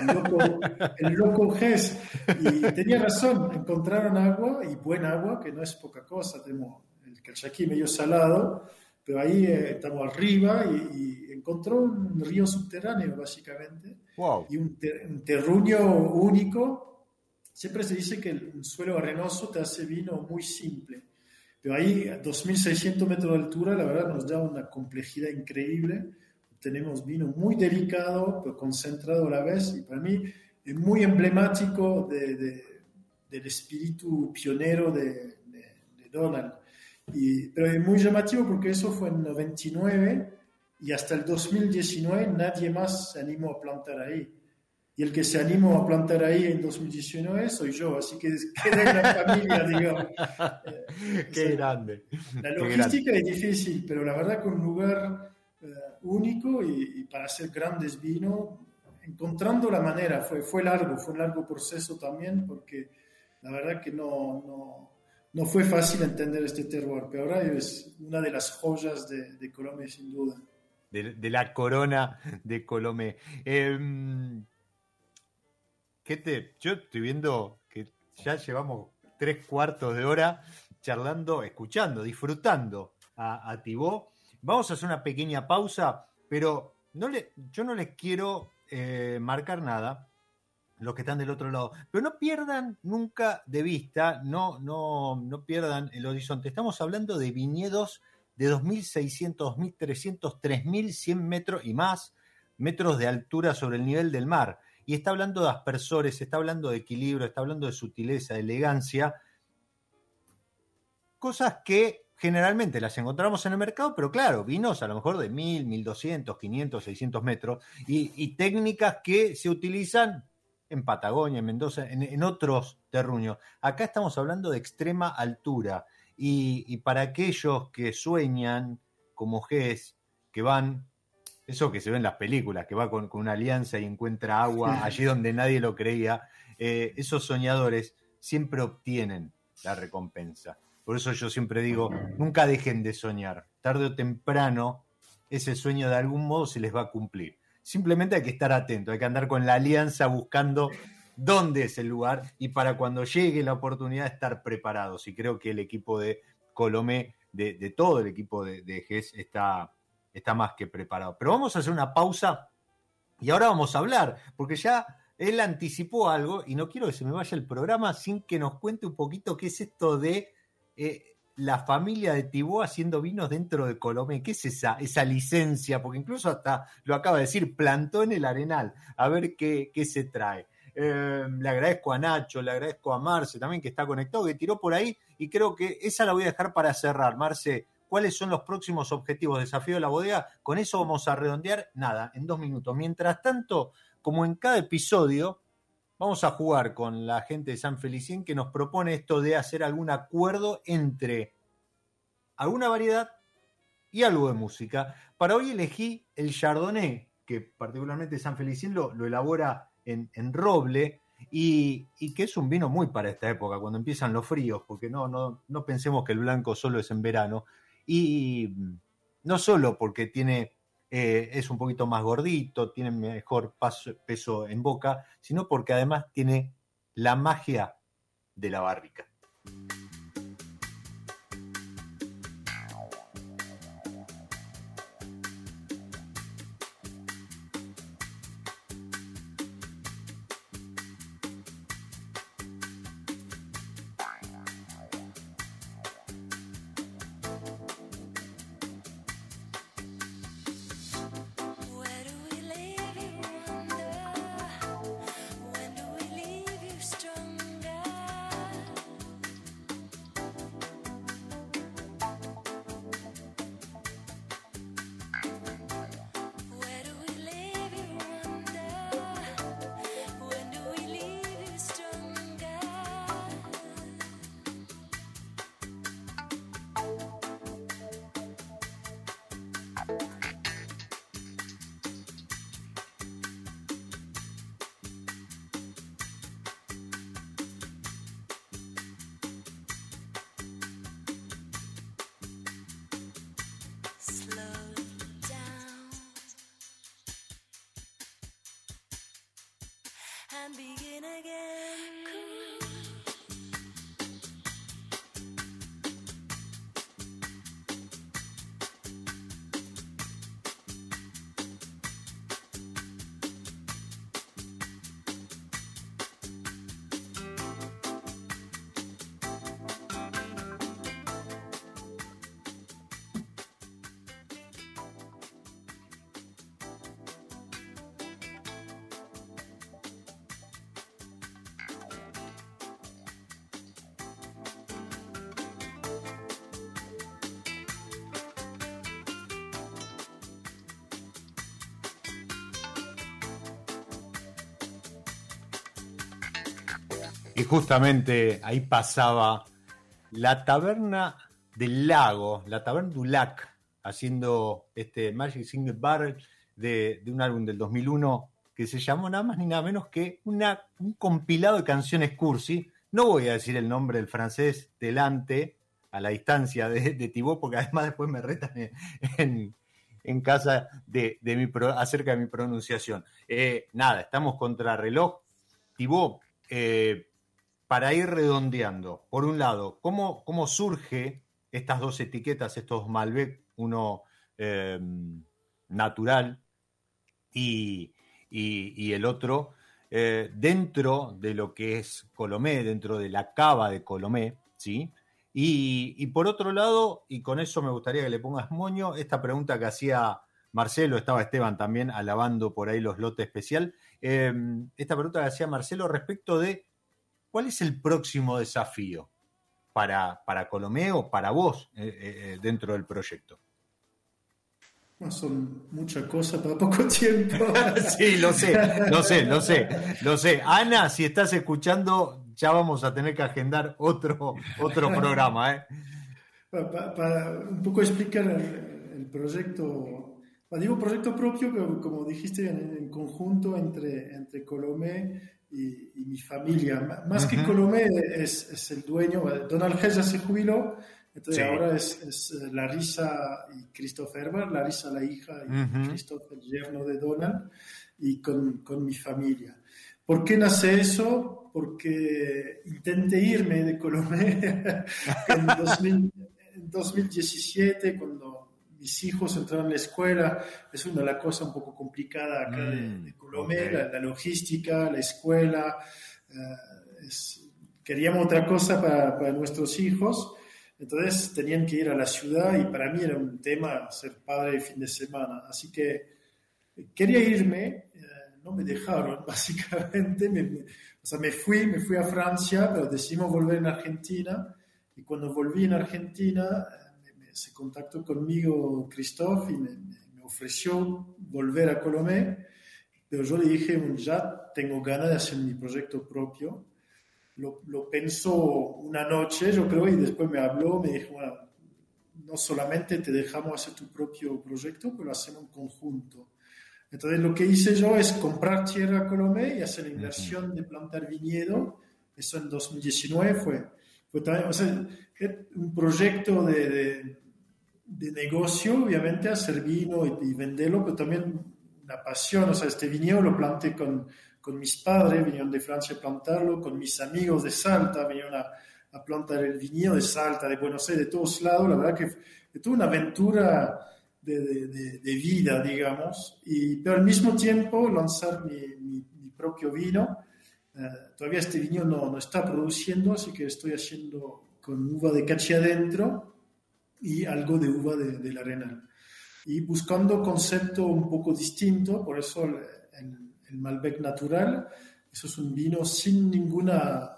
el loco, el loco Ges, y tenía razón, encontraron agua, y buena agua, que no es poca cosa, tenemos el Calchaquí medio salado, pero ahí eh, estamos arriba y, y encontró un río subterráneo, básicamente, Wow. y un, ter- un terruño único. Siempre se dice que el- un suelo arenoso te hace vino muy simple, pero ahí a 2.600 metros de altura, la verdad nos da una complejidad increíble. Tenemos vino muy delicado, pero concentrado a la vez, y para mí es muy emblemático de- de- del espíritu pionero de Donald. Y- pero es muy llamativo porque eso fue en 99 y hasta el 2019 nadie más se animó a plantar ahí. Y el que se animó a plantar ahí en 2019 soy yo, así que queda en la familia, digamos. Eh, Qué grande. la Qué grande. logística es difícil, pero la verdad que un lugar eh, único y, y para hacer grandes vinos, encontrando la manera, fue, fue largo, fue un largo proceso también, porque la verdad que no, no, no fue fácil entender este terroir, pero ahora es una de las joyas de, de Colombia sin duda. de, de la corona de Colomé. Em, ¿qué te, yo estoy viendo que ya llevamos tres cuartos de hora charlando, escuchando, disfrutando a, a Tibó. Vamos a hacer una pequeña pausa, pero yo no les quiero eh, marcar nada, los que están del otro lado, pero no pierdan nunca de vista, no, no, no pierdan el horizonte. Estamos hablando de viñedos de 2.600, 2.300, 3.100 metros y más metros de altura sobre el nivel del mar. Y está hablando de aspersores, está hablando de equilibrio, está hablando de sutileza, elegancia. Cosas que generalmente las encontramos en el mercado, pero claro, vinos a lo mejor de 1.000, 1.200, 500, 600 metros y, técnicas que se utilizan en Patagonia, en Mendoza, en, otros terruños. Acá estamos hablando de extrema altura. Y, y para aquellos que sueñan como Gess, que van, eso que se ve en las películas, que va con, con una alianza y encuentra agua allí donde nadie lo creía, eh, esos soñadores siempre obtienen la recompensa. Por eso yo siempre digo, nunca dejen de soñar. Tarde o temprano, ese sueño de algún modo se les va a cumplir. Simplemente hay que estar atento, hay que andar con la alianza buscando dónde es el lugar y para cuando llegue la oportunidad estar preparados. Y creo que el equipo de Colomé, de, de todo el equipo de, de GES, está, está más que preparado. Pero vamos a hacer una pausa y ahora vamos a hablar, porque ya él anticipó algo y no quiero que se me vaya el programa sin que nos cuente un poquito qué es esto de eh, la familia de Tibó haciendo vinos dentro de Colomé. ¿Qué es esa, esa licencia? Porque incluso hasta lo acaba de decir, plantó en el arenal. A ver qué, qué se trae. Eh, le agradezco a Nacho, le agradezco a Marce también que está conectado, que tiró por ahí y creo que esa la voy a dejar para cerrar. Marce, ¿cuáles son los próximos objetivos? Desafío de la bodega. Con eso vamos a redondear nada, en dos minutos. Mientras tanto, como en cada episodio, vamos a jugar con la gente de San Felicien que nos propone esto de hacer algún acuerdo entre alguna variedad y algo de música. Para hoy elegí el Chardonnay, que particularmente San Felicien lo, elabora en, en roble y, y, que es un vino muy para esta época, cuando empiezan los fríos, porque no, no, no pensemos que el blanco solo es en verano. Y no solo porque tiene eh, es un poquito más gordito, tiene mejor peso en boca, sino porque además tiene la magia de la barrica. Y justamente ahí pasaba la taberna del lago, la taberna du lac, haciendo este Magic Single Barrel de, un álbum del 2001 que se llamó nada más ni nada menos que una, un compilado de canciones cursi. No voy a decir el nombre del francés delante, a la distancia de, de Thibaut, porque además después me retan en, casa de, acerca de mi pronunciación. Eh, nada, estamos contra reloj. Eh, para ir redondeando, por un lado, ¿cómo, cómo surge estas dos etiquetas, estos Malbec, uno eh, natural y, y- el otro eh, dentro de lo que es Colomé, dentro de la cava de Colomé, ¿sí? Y, y por otro lado, y con eso me gustaría que le pongas moño, esta pregunta que hacía Marcelo, estaba Esteban también alabando por ahí los lotes especial, eh, esta pregunta que hacía Marcelo respecto de cuál es el próximo desafío para, para Colomé o para vos eh, eh, dentro del proyecto. Son muchas cosas para poco tiempo. Sí, lo sé, lo sé, lo sé, lo sé. Ana, si estás escuchando, ya vamos a tener que agendar otro, otro programa, ¿eh? para, para- para un poco explicar el, el proyecto, digo proyecto propio, pero como dijiste, en, en conjunto entre, entre Colomé y, y mi familia. Más que Ujú. Colomé es, es el dueño, Donald Hess ya se jubiló, entonces Sí. ahora es, es eh, Larissa y Christoph Herber, Larissa la hija y Ujú. Christoph el yerno de Donald, y con, con mi familia. ¿Por qué nace eso? Porque intenté irme de Colomé en, 2000 en 2017, cuando mis hijos entraron a la escuela. Es una de las cosas un poco complicada acá de, Mm, de Colomé, ok. la, la logística, la escuela. eh, es- queríamos otra cosa para, para nuestros hijos. Entonces tenían que ir a la ciudad y para mí era un tema ser padre de fin de semana. Así que quería irme, eh, no me dejaron, básicamente. Me, me- o sea, me fui, me fui a Francia, pero decidimos volver en Argentina. Y cuando volví en Argentina, eh, se contactó conmigo Christophe y me, me- ofreció volver a Colomé. Pero yo le dije, "Bueno, ya tengo ganas de hacer mi proyecto propio. Lo, lo pensó una noche, yo creo, y después me habló, me dijo, bueno, no solamente te dejamos hacer tu propio proyecto, pero lo hacemos en conjunto. Entonces lo que hice yo es comprar tierra a Colomé y hacer la inversión de plantar viñedo. Eso en 2019 fue, fue también, o sea, un proyecto de, de, de negocio, obviamente, hacer vino y, y venderlo, pero también una pasión. O sea, este viñedo lo planté con, con mis padres, vinieron de Francia a plantarlo, con mis amigos de Salta, vinieron a, a plantar el viñedo de Salta, de Buenos Aires, de todos lados. La verdad que fue toda una aventura de, de- de- vida, digamos, y, pero al mismo tiempo lanzar mi, mi- mi propio vino. Eh, todavía este vino no, no está produciendo, así que estoy haciendo con uva de cachi adentro y algo de uva de, del arenal. Y buscando concepto un poco distinto, por eso el, el- el Malbec natural, eso es un vino sin ninguna,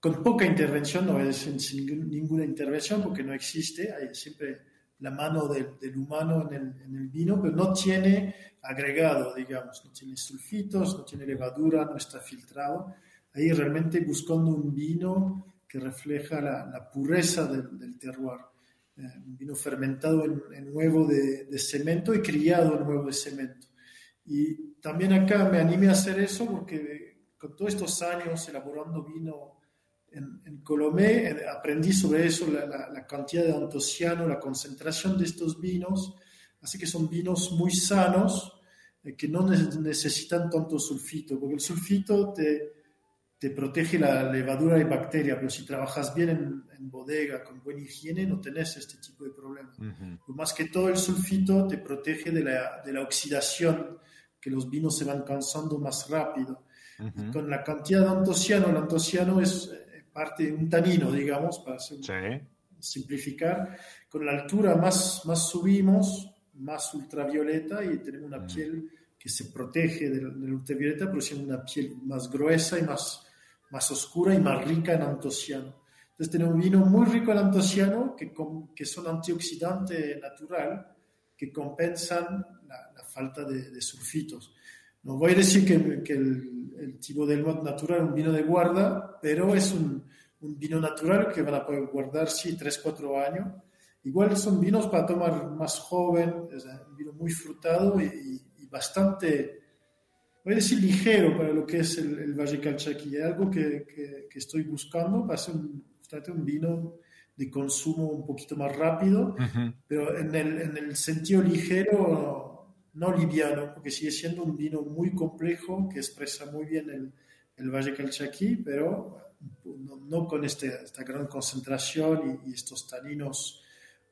con poca intervención, no decir sin ninguna intervención porque no existe, hay siempre la mano del, del humano en el, en el vino, pero no tiene agregado, digamos, no tiene sulfitos, no tiene levadura, no está filtrado. Ahí realmente buscando un vino que refleja la, la pureza del, del terroir. Eh, vino fermentado en, en huevo de, cemento y criado en huevo de cemento. Y también acá me animé a hacer eso porque con todos estos años elaborando vino en, en Colomé, eh, aprendí sobre eso, la, cantidad de antociano, la concentración de estos vinos. Así que son vinos muy sanos, eh, que no ne- necesitan tanto sulfito, porque el sulfito te, te protege la levadura y bacteria, pero si trabajas bien en, en bodega, con buena higiene, no tenés este tipo de problemas. Pero más que todo el sulfito te protege de la, de la oxidación, que los vinos se van cansando más rápido. Y con la cantidad de antociano, el antociano es eh, parte de un tanino, digamos, para Sí. simplificar. Con la altura más, más subimos, más ultravioleta y tenemos una piel que se protege del, del ultravioleta, pero siendo una piel más gruesa y más, más oscura y más rica en antociano. Entonces tenemos un vino muy rico en antociano, que, com- que son antioxidante natural, que compensan la, falta de, de sulfitos. No voy a decir que, el, el tipo del mod natural es un vino de guarda, pero es un, vino natural que van a poder guardar, sí, 3, 4 años. Igual son vinos para tomar más joven, es un vino muy frutado y bastante, voy a decir ligero para lo que es el, el Valle Calchaquí. Es algo que, que- que estoy buscando para hacer un, justamente un vino de consumo un poquito más rápido, pero en el, en el sentido ligero, no liviano, porque sigue siendo un vino muy complejo que expresa muy bien el, el Valle Calchaquí, pero no, no con este- esta gran concentración y, y estos taninos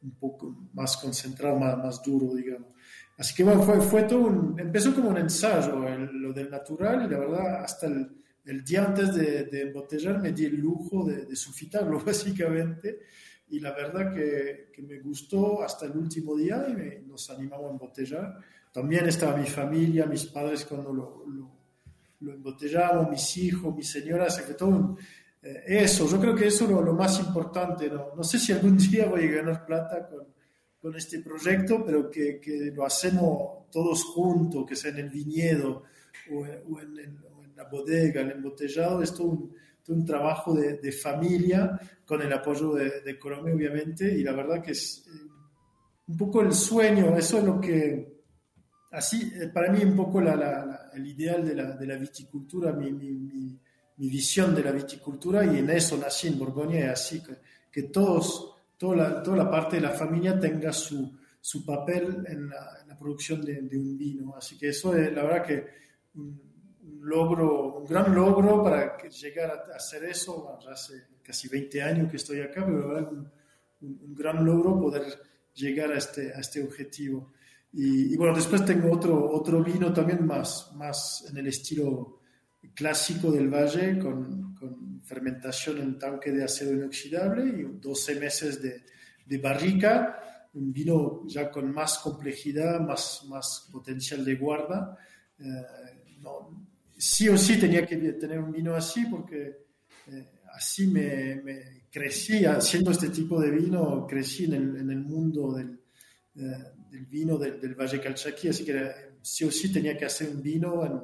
un poco más concentrado, más, más duro, digamos. Así que bueno, fue, fue todo un, empezó como un ensayo, el- lo del natural, y la verdad, hasta el, el día antes de, de embotellar me di el lujo de, de sulfitarlo, básicamente, y la verdad que, que me gustó hasta el último día y me- nos animamos a embotellar. También estaba mi familia, mis padres cuando lo, lo, lo embotellamos, mis hijos, mi señora, se fue todo un- eh, eso, yo creo que eso es lo, lo más importante, ¿no? No sé si algún día voy a ganar plata con, con este proyecto, pero que, que lo hacemos todos juntos, que sea en el viñedo o, en- o en, el- o en la bodega, el embotellado, es todo un, todo un trabajo de, de familia con el apoyo de, de Colombia, obviamente, y la verdad que es eh, un poco el sueño, eso es lo que, así, eh, para mí un poco la- la- la- el ideal de la, de viticultura, mi, mi, mi, mi visión de la viticultura, y en eso nací en Borgoña, es así, que, que todos, toda la, toda la parte de la familia tenga su, su papel en la, en la producción de, de un vino. Así que eso es, la verdad que un, un logro, un gran logro para llegar a, hacer eso, bueno, hace casi 20 años que estoy acá, pero la verdad un, un, un gran logro poder llegar a este, a este objetivo. Y, y bueno, después tengo otro, otro vino también más, más en el estilo clásico del valle, con fermentación en tanque de acero inoxidable y 12 meses de, de barrica, un vino ya con más complejidad, más, más potencial de guarda. Eh, no, sí o sí tenía que tener un vino así porque eh, así me, me crecí haciendo este tipo de vino, crecí en el, en el mundo del, eh, del vino del, del Valle Calchaquí, así que sí o sí tenía que hacer un vino en,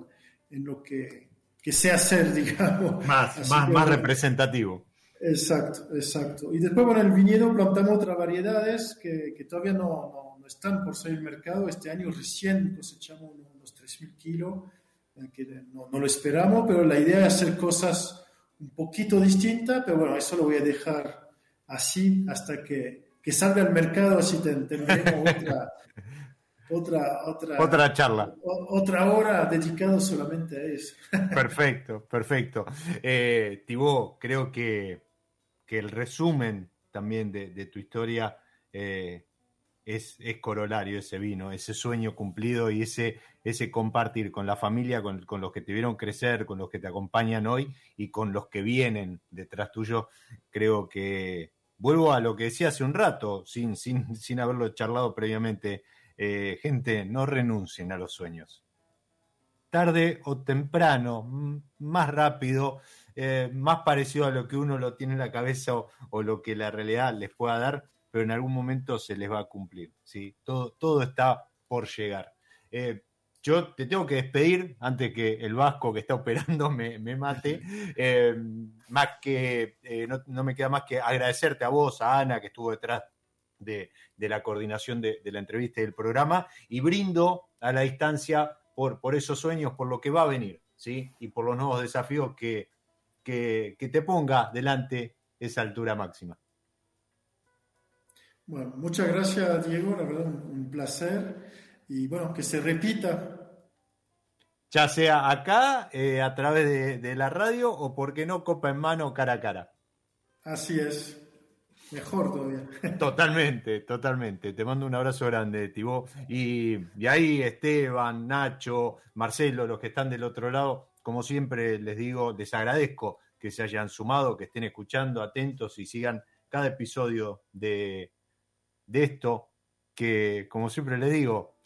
en lo que, que sé hacer, digamos. Más, Así más, que, más representativo. Exacto, exacto. Y después, bueno, en el viñedo plantamos otras variedades que, que todavía no, no, no están por salir al mercado. Este año recién cosechamos unos, unos 3.000 kilos, eh, que no, no lo esperamos, pero la idea es hacer cosas un poquito distintas, pero bueno, eso lo voy a dejar así hasta que, que salga al mercado, así ten- tendremos otra, otra, otra, Otra charla. o- otra hora dedicada solamente a eso. Perfecto, perfecto. Eh, Tibó, creo que, que el resumen también de, de tu historia eh, es, es corolario, ese vino, ese sueño cumplido y ese, ese compartir con la familia, con, con los que te vieron crecer, con los que te acompañan hoy y con los que vienen detrás tuyo. Creo que vuelvo a lo que decía hace un rato, sin, sin, sin haberlo charlado previamente. Eh, gente, no renuncien a los sueños tarde o temprano, más rápido, eh, más parecido a lo que uno lo tiene en la cabeza o, o lo que la realidad les pueda dar, pero en algún momento se les va a cumplir. ¿sí? Todo, todo está por llegar. Eh, yo te tengo que despedir antes que el vasco que está operando me, me mate. Eh, más que eh, no, no me queda más que agradecerte a vos, a Ana, que estuvo detrás de, de la coordinación de, de la entrevista y del programa, y brindo a la distancia por, por esos sueños, por lo que va a venir, ¿sí? Y por los nuevos desafíos que, que, que te ponga delante esa altura máxima. Bueno, muchas gracias, Diego, la verdad, un, un placer. Y bueno, que se repita. Ya sea acá, eh, a través de, de la radio, o por qué no, copa en mano, cara a cara. Así es. Mejor todavía. Totalmente, totalmente. Te mando un abrazo grande, Tibó. Y, y ahí Esteban, Nacho, Marcelo, los que están del otro lado, como siempre les digo, les agradezco que se hayan sumado, que estén escuchando, atentos y sigan cada episodio de, de esto, que como siempre les digo,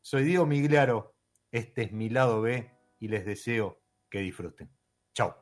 soy Diego Migliaro, este es mi lado B y les deseo que disfruten. Chao.